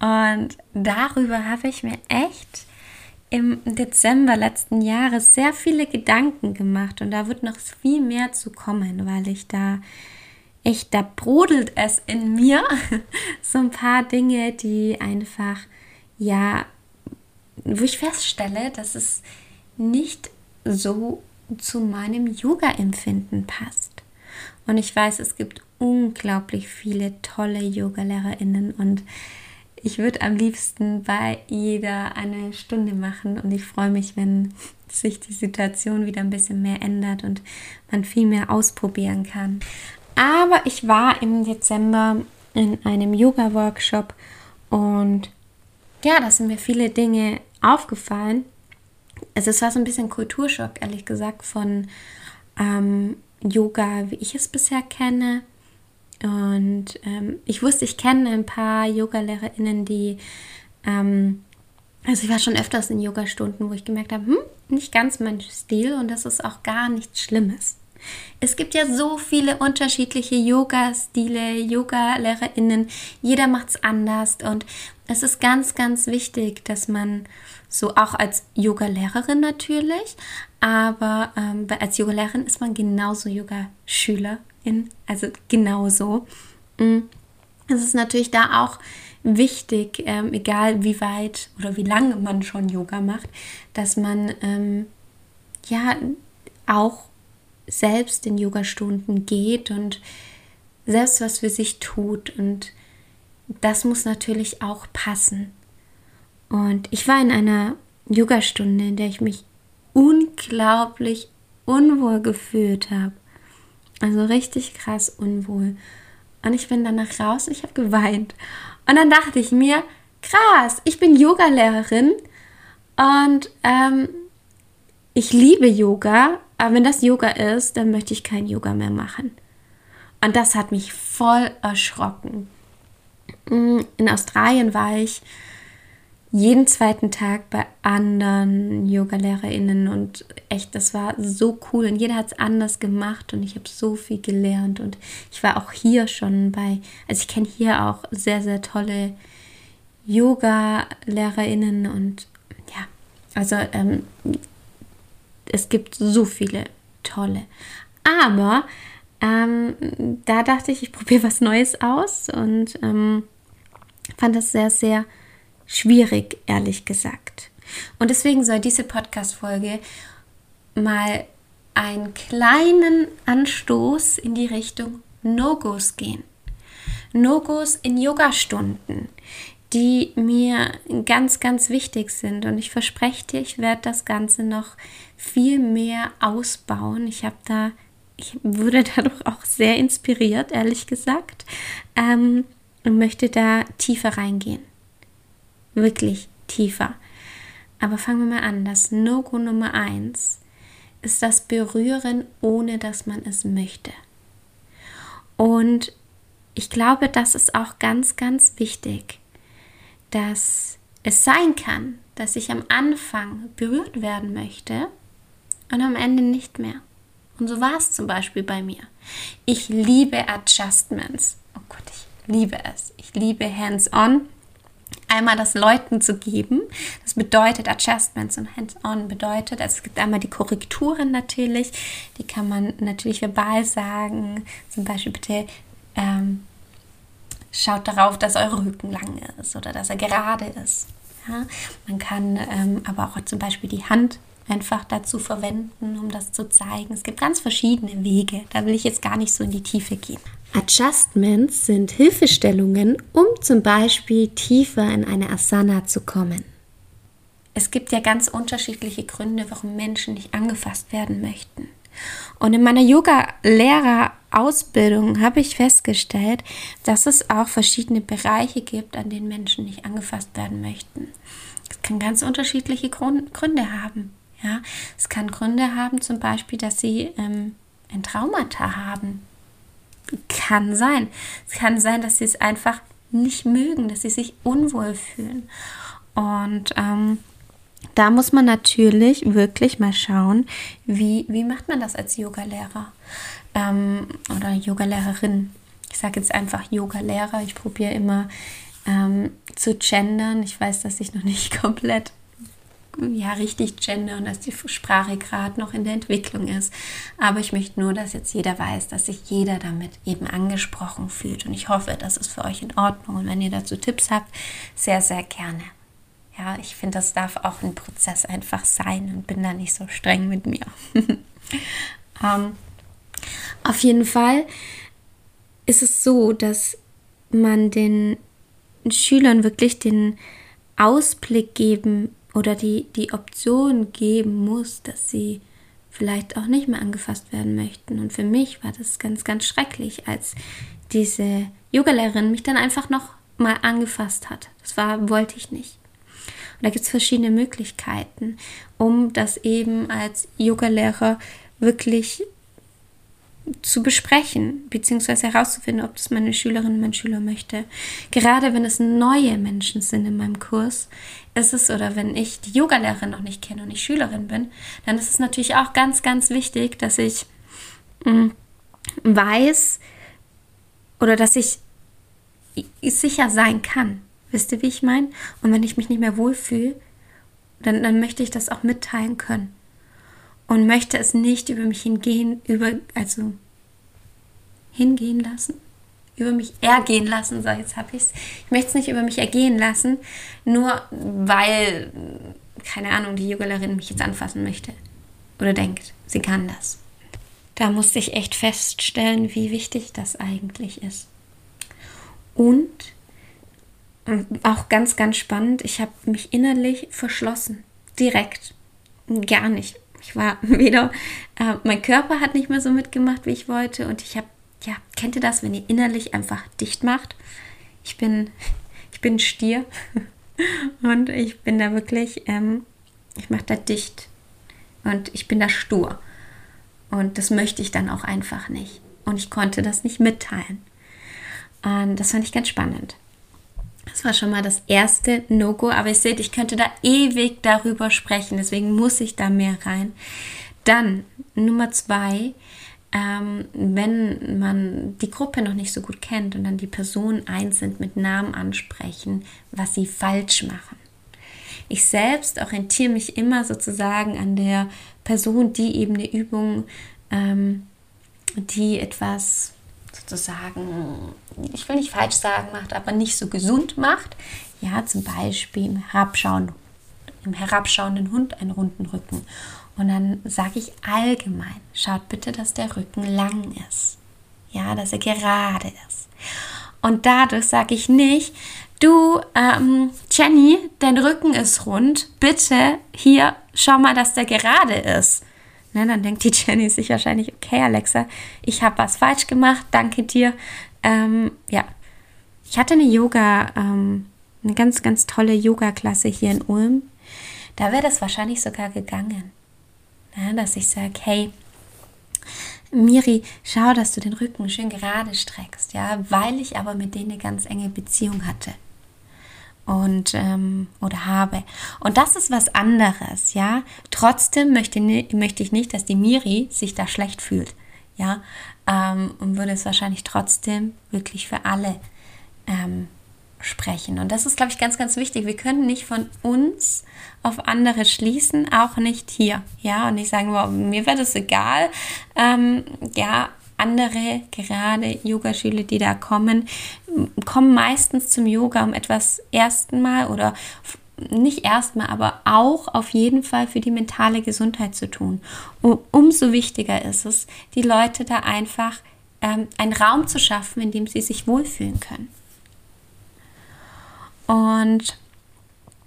Und darüber habe ich mir echt im Dezember letzten Jahres sehr viele Gedanken gemacht. Und da wird noch viel mehr zu kommen, weil ich da echt, da brodelt es in mir. so ein paar Dinge, die einfach, ja, wo ich feststelle, dass es nicht so zu meinem Yoga-Empfinden passt. Und ich weiß, es gibt unglaublich viele tolle Yoga-LehrerInnen und ich würde am liebsten bei jeder eine Stunde machen und ich freue mich, wenn sich die Situation wieder ein bisschen mehr ändert und man viel mehr ausprobieren kann. Aber ich war im Dezember in einem Yoga-Workshop und ja, da sind mir viele Dinge aufgefallen. Also es war so ein bisschen Kulturschock, ehrlich gesagt, von ähm, Yoga, wie ich es bisher kenne. Und ähm, ich wusste, ich kenne ein paar Yoga-LehrerInnen, die, ähm, also ich war schon öfters in Yoga-Stunden, wo ich gemerkt habe, hm, nicht ganz mein Stil und das ist auch gar nichts Schlimmes. Es gibt ja so viele unterschiedliche Yoga-Stile, Yoga-LehrerInnen. Jeder macht es anders und es ist ganz, ganz wichtig, dass man so auch als Yoga-Lehrerin natürlich, aber ähm, als Yoga-Lehrerin ist man genauso Yoga-Schülerin, also genauso. Mm. Es ist natürlich da auch wichtig, ähm, egal wie weit oder wie lange man schon Yoga macht, dass man ähm, ja auch selbst in Yoga-Stunden geht und selbst was für sich tut. Und das muss natürlich auch passen. Und ich war in einer Yoga-Stunde, in der ich mich unglaublich unwohl gefühlt habe. Also richtig krass unwohl. Und ich bin danach raus ich habe geweint. Und dann dachte ich mir, krass, ich bin Yogalehrerin und ähm, ich liebe Yoga, aber wenn das Yoga ist, dann möchte ich kein Yoga mehr machen. Und das hat mich voll erschrocken. Mm, in Australien war ich jeden zweiten Tag bei anderen Yoga-LehrerInnen und echt, das war so cool und jeder hat es anders gemacht und ich habe so viel gelernt und ich war auch hier schon bei, also ich kenne hier auch sehr, sehr tolle Yoga-LehrerInnen und ja, also ähm, es gibt so viele tolle. Aber ähm, da dachte ich, ich probiere was Neues aus und ähm, fand das sehr, sehr schwierig, ehrlich gesagt. Und deswegen soll diese Podcast-Folge mal einen kleinen Anstoß in die Richtung No-Gos gehen. No-Gos in Yoga-Stunden, die mir ganz, ganz wichtig sind. Und ich verspreche dir, ich werde das Ganze noch viel mehr ausbauen. Ich habe da, ich wurde dadurch auch sehr inspiriert, ehrlich gesagt, ähm, und möchte da tiefer reingehen. Wirklich tiefer. Aber fangen wir mal an. Das No-Go Nummer eins ist das Berühren, ohne dass man es möchte. Und ich glaube, das ist auch ganz, ganz wichtig, dass es sein kann, dass ich am Anfang berührt werden möchte und am Ende nicht mehr. Und so war es zum Beispiel bei mir. Ich liebe Adjustments. Oh Gott, ich liebe es. Ich liebe Hands-on. Einmal das Leuten zu geben. Das bedeutet Adjustments und Hands-on bedeutet, also es gibt einmal die Korrekturen natürlich. Die kann man natürlich verbal sagen. Zum Beispiel bitte ähm, schaut darauf, dass euer Rücken lang ist oder dass er gerade ist. Ja? Man kann ähm, aber auch zum Beispiel die Hand einfach dazu verwenden, um das zu zeigen. Es gibt ganz verschiedene Wege. Da will ich jetzt gar nicht so in die Tiefe gehen. Adjustments sind Hilfestellungen, um zum Beispiel tiefer in eine Asana zu kommen. Es gibt ja ganz unterschiedliche Gründe, warum Menschen nicht angefasst werden möchten. Und in meiner Yoga-Lehrer Ausbildung habe ich festgestellt, dass es auch verschiedene Bereiche gibt, an denen Menschen nicht angefasst werden möchten. Es kann ganz unterschiedliche Gründe haben. Ja, es kann Gründe haben, zum Beispiel, dass sie ähm, ein Traumata haben. Kann sein. Es kann sein, dass sie es einfach nicht mögen, dass sie sich unwohl fühlen. Und ähm, da muss man natürlich wirklich mal schauen, wie, wie macht man das als Yogalehrer ähm, oder Yogalehrerin. Ich sage jetzt einfach Yogalehrer. Ich probiere immer ähm, zu gendern. Ich weiß, dass ich noch nicht komplett ja, richtig gender und dass die Sprache gerade noch in der Entwicklung ist. Aber ich möchte nur, dass jetzt jeder weiß, dass sich jeder damit eben angesprochen fühlt. Und ich hoffe, das ist für euch in Ordnung. Und wenn ihr dazu Tipps habt, sehr, sehr gerne. Ja, ich finde, das darf auch ein Prozess einfach sein und bin da nicht so streng mit mir. ähm, auf jeden Fall ist es so, dass man den Schülern wirklich den Ausblick geben oder die, die Option geben muss, dass sie vielleicht auch nicht mehr angefasst werden möchten. Und für mich war das ganz, ganz schrecklich, als diese Yogalehrerin mich dann einfach noch mal angefasst hat. Das war, wollte ich nicht. Und da gibt es verschiedene Möglichkeiten, um das eben als Yogalehrer wirklich zu besprechen, beziehungsweise herauszufinden, ob das meine Schülerin, mein Schüler möchte. Gerade wenn es neue Menschen sind in meinem Kurs, ist es, oder wenn ich die Yogalehrerin noch nicht kenne und ich Schülerin bin, dann ist es natürlich auch ganz, ganz wichtig, dass ich mh, mm, weiß oder dass ich sicher sein kann. Wisst ihr, wie ich meine? Und wenn ich mich nicht mehr wohlfühle, dann, dann möchte ich das auch mitteilen können und möchte es nicht über mich hingehen, über, also hingehen lassen, über mich ergehen lassen, so jetzt habe ich es. Ich möchte es nicht über mich ergehen lassen, nur weil, keine Ahnung, die Yogalehrerin mich jetzt anfassen möchte oder denkt, sie kann das. Da musste ich echt feststellen, wie wichtig das eigentlich ist. Und auch ganz, ganz spannend, ich habe mich innerlich verschlossen. Direkt. Gar nicht. Ich war weder, äh, mein Körper hat nicht mehr so mitgemacht, wie ich wollte. Und ich habe, ja, kennt ihr das, wenn ihr innerlich einfach dicht macht? Ich bin, ich bin Stier und ich bin da wirklich, ähm, ich mache da dicht und ich bin da stur. Und das möchte ich dann auch einfach nicht. Und ich konnte das nicht mitteilen. Und das fand ich ganz spannend. Das war schon mal das erste No-Go, aber ihr seht, ich könnte da ewig darüber sprechen, deswegen muss ich da mehr rein. Dann Nummer zwei, ähm, wenn man die Gruppe noch nicht so gut kennt und dann die Personen einzeln mit Namen ansprechen, was sie falsch machen. Ich selbst orientiere mich immer sozusagen an der Person, die eben eine Übung, ähm, die etwas sozusagen, ich will nicht falsch sagen, macht, aber nicht so gesund macht. Ja, zum Beispiel im, Herabschauen, im herabschauenden Hund einen runden Rücken. Und dann sage ich allgemein, schaut bitte, dass der Rücken lang ist. Ja, dass er gerade ist. Und dadurch sage ich nicht, du, ähm, Jenny, dein Rücken ist rund, bitte hier, schau mal, dass der gerade ist. Ne, dann denkt die Jenny sich wahrscheinlich, okay, Alexa, ich habe was falsch gemacht, danke dir. Ähm, ja, ich hatte eine Yoga, ähm, eine ganz, ganz tolle Yoga-Klasse hier in Ulm. Da wäre das wahrscheinlich sogar gegangen. Ja, dass ich sage, hey, Miri, schau, dass du den Rücken schön gerade streckst, ja, weil ich aber mit denen eine ganz enge Beziehung hatte und ähm, oder habe. Und das ist was anderes, ja. Trotzdem möchte, möchte ich nicht, dass die Miri sich da schlecht fühlt, ja. Ähm, und würde es wahrscheinlich trotzdem wirklich für alle ähm, sprechen. Und das ist, glaube ich, ganz, ganz wichtig. Wir können nicht von uns auf andere schließen, auch nicht hier, ja. Und nicht sagen, wow, mir wäre das egal, ähm, ja andere, gerade Yogaschüler, die da kommen, kommen meistens zum Yoga um etwas ersten Mal oder nicht erstmal, aber auch auf jeden Fall für die mentale Gesundheit zu tun. Um, umso wichtiger ist es, die Leute da einfach ähm, einen Raum zu schaffen, in dem sie sich wohlfühlen können. Und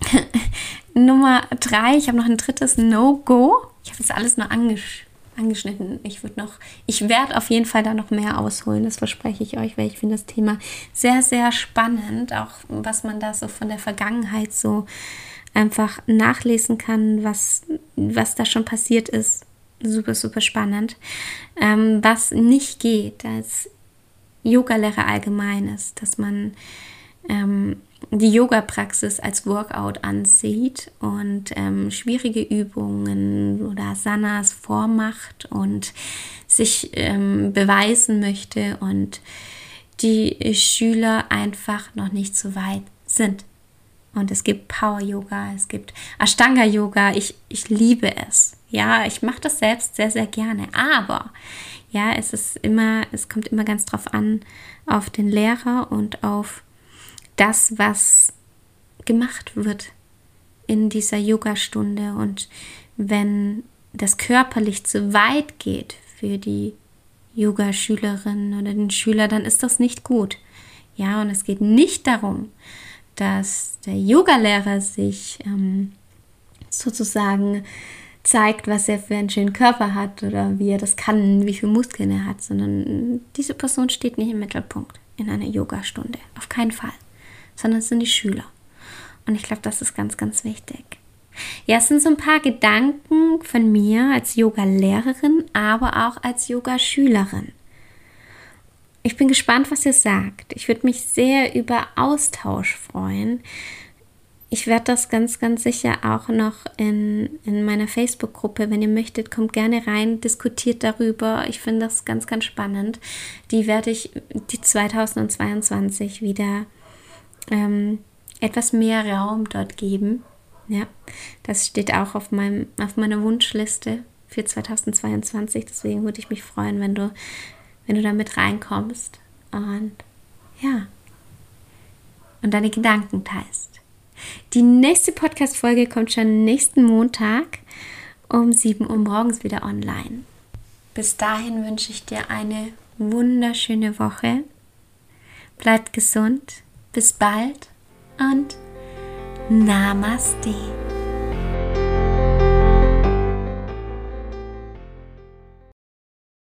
Nummer drei, ich habe noch ein drittes No-Go. Ich habe das alles nur angesch angeschnitten. Ich würde noch, ich werde auf jeden Fall da noch mehr ausholen, das verspreche ich euch, weil ich finde das Thema sehr, sehr spannend, auch was man da so von der Vergangenheit so einfach nachlesen kann, was, was da schon passiert ist. Super, super spannend. Ähm, was nicht geht als Yoga-Lehrer allgemein ist, dass man ähm, die Yoga-Praxis als Workout ansieht und ähm, schwierige Übungen oder Asanas vormacht und sich ähm, beweisen möchte und die Schüler einfach noch nicht so weit sind. Und es gibt Power Yoga, es gibt Ashtanga Yoga. Ich, ich liebe es. Ja, ich mache das selbst sehr, sehr gerne. Aber ja, es ist immer, es kommt immer ganz drauf an, auf den Lehrer und auf das, was gemacht wird in dieser Yoga-Stunde. Und wenn das körperlich zu weit geht für die Yoga-Schülerin oder den Schüler, dann ist das nicht gut. Ja, und es geht nicht darum, dass der Yogalehrer sich ähm, sozusagen zeigt, was er für einen schönen Körper hat oder wie er das kann, wie viele Muskeln er hat, sondern diese Person steht nicht im Mittelpunkt in einer Yogastunde. Auf keinen Fall sondern es sind die Schüler. Und ich glaube, das ist ganz, ganz wichtig. Ja, es sind so ein paar Gedanken von mir als Yoga-Lehrerin, aber auch als Yoga-Schülerin. Ich bin gespannt, was ihr sagt. Ich würde mich sehr über Austausch freuen. Ich werde das ganz, ganz sicher auch noch in, in meiner Facebook-Gruppe, wenn ihr möchtet, kommt gerne rein, diskutiert darüber. Ich finde das ganz, ganz spannend. Die werde ich die 2022 wieder ähm, etwas mehr Raum dort geben. Ja, das steht auch auf, meinem, auf meiner Wunschliste für 2022. Deswegen würde ich mich freuen, wenn du, wenn du da mit reinkommst und ja, und deine Gedanken teilst. Die nächste Podcast-Folge kommt schon nächsten Montag um 7 Uhr morgens wieder online. Bis dahin wünsche ich dir eine wunderschöne Woche. Bleib gesund bis bald und Namaste.